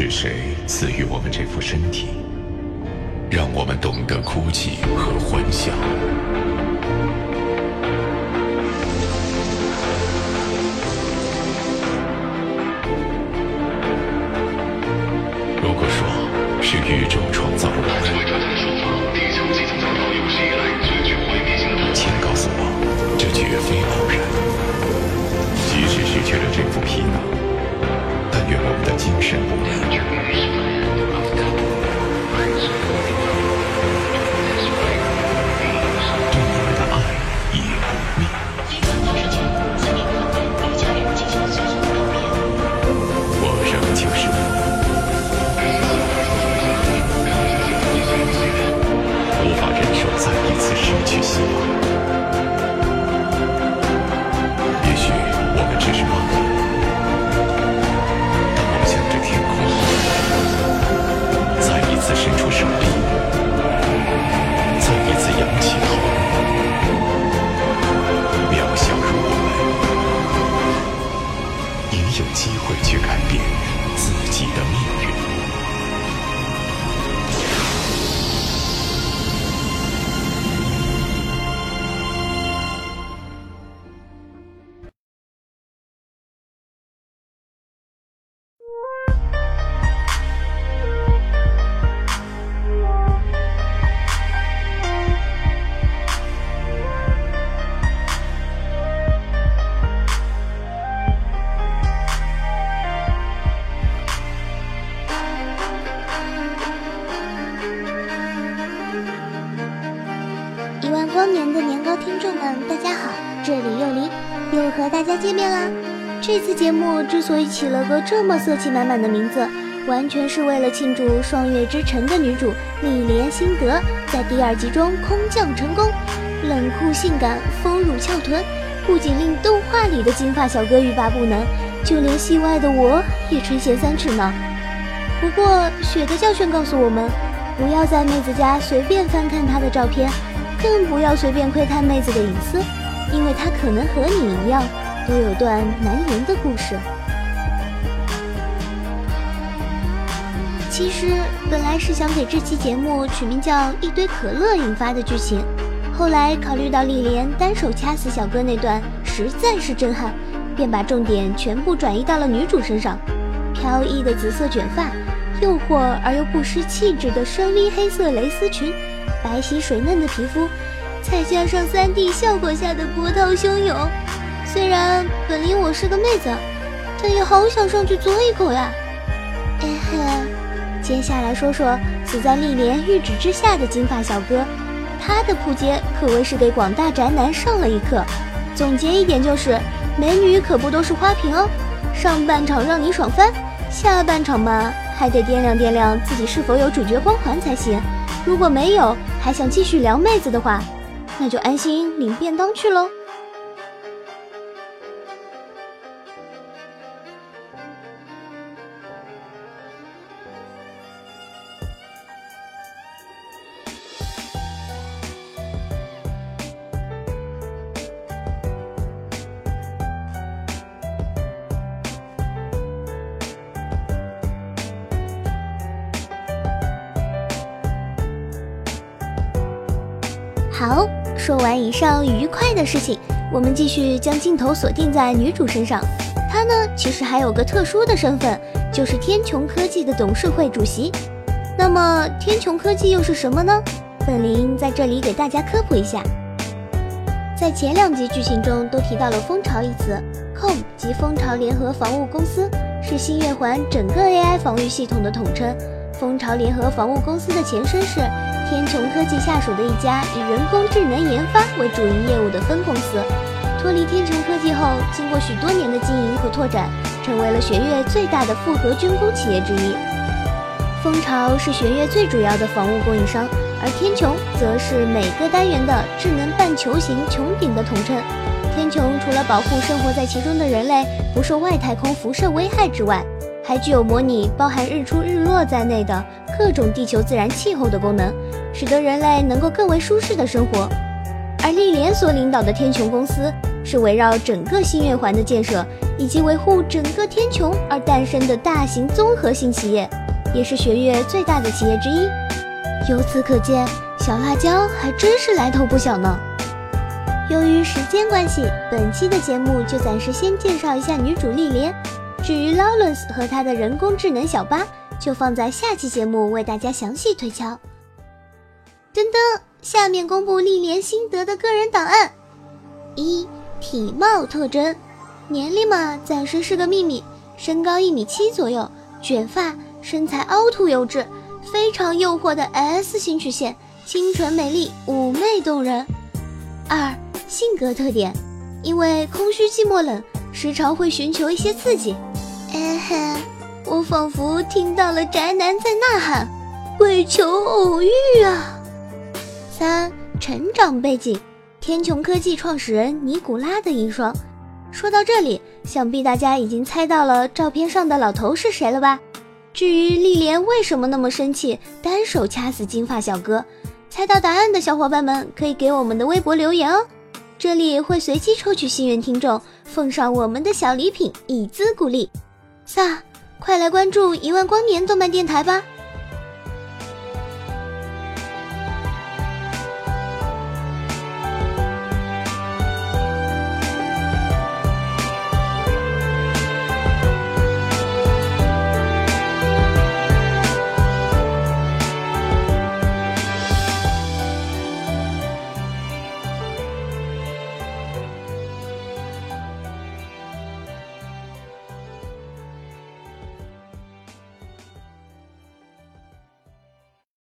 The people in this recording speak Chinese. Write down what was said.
是谁赐予我们这副身体，让我们懂得哭泣和欢笑？如果说是宇宙创造了我们，请告诉我，这绝非偶然。即使失去了这副皮囊，当年的年糕听众们，大家好，这里又离又和大家见面啦。这次节目之所以起了个这么色气满满的名字，完全是为了庆祝《双月之城》的女主莉莲辛德在第二集中空降成功，冷酷性感，丰乳翘臀，不仅令动画里的金发小哥欲罢不能，就连戏外的我也垂涎三尺呢。不过雪的教训告诉我们，不要在妹子家随便翻看她的照片。更不要随便窥探妹子的隐私，因为她可能和你一样，都有段难言的故事。其实本来是想给这期节目取名叫《一堆可乐引发的剧情》，后来考虑到丽莲单手掐死小哥那段实在是震撼，便把重点全部转移到了女主身上。飘逸的紫色卷发，诱惑而又不失气质的深 V 黑色蕾丝裙。白皙水嫩的皮肤，再加上 3D 效果下的波涛汹涌，虽然本林我是个妹子，但也好想上去嘬一口呀！哎嘿，接下来说说死在丽莲玉指之下的金发小哥，他的扑街可谓是给广大宅男上了一课。总结一点就是，美女可不都是花瓶哦，上半场让你爽翻，下半场嘛还得掂量掂量自己是否有主角光环才行。如果没有，还想继续撩妹子的话，那就安心领便当去喽。好，说完以上愉快的事情，我们继续将镜头锁定在女主身上。她呢，其实还有个特殊的身份，就是天穹科技的董事会主席。那么，天穹科技又是什么呢？本林在这里给大家科普一下。在前两集剧情中都提到了“蜂巢”一词，COM 即蜂巢联合防务公司，是星月环整个 AI 防御系统的统称。蜂巢联合防务公司的前身是天穹科技下属的一家以人工智能研发为主营业务的分公司。脱离天穹科技后，经过许多年的经营和拓展，成为了学院最大的复合军工企业之一。蜂巢是学院最主要的防务供应商，而天穹则是每个单元的智能半球形穹顶的统称。天穹除了保护生活在其中的人类不受外太空辐射危害之外，还具有模拟包含日出日落在内的各种地球自然气候的功能，使得人类能够更为舒适的生活。而丽莲所领导的天穹公司是围绕整个星月环的建设以及维护整个天穹而诞生的大型综合性企业，也是学院最大的企业之一。由此可见，小辣椒还真是来头不小呢。由于时间关系，本期的节目就暂时先介绍一下女主丽莲。至于劳伦斯和他的人工智能小巴，就放在下期节目为大家详细推敲。噔噔，下面公布丽莲心得的个人档案：一、体貌特征，年龄嘛暂时是个秘密，身高一米七左右，卷发，身材凹凸有致，非常诱惑的 S 型曲线，清纯美丽，妩媚动人。二、性格特点，因为空虚寂寞冷，时常会寻求一些刺激。哎嘿，我仿佛听到了宅男在呐喊，跪求偶遇啊！三、成长背景，天穹科技创始人尼古拉的遗孀。说到这里，想必大家已经猜到了照片上的老头是谁了吧？至于丽莲为什么那么生气，单手掐死金发小哥，猜到答案的小伙伴们可以给我们的微博留言哦，这里会随机抽取幸运听众，奉上我们的小礼品，以资鼓励。撒，快来关注一万光年动漫电台吧！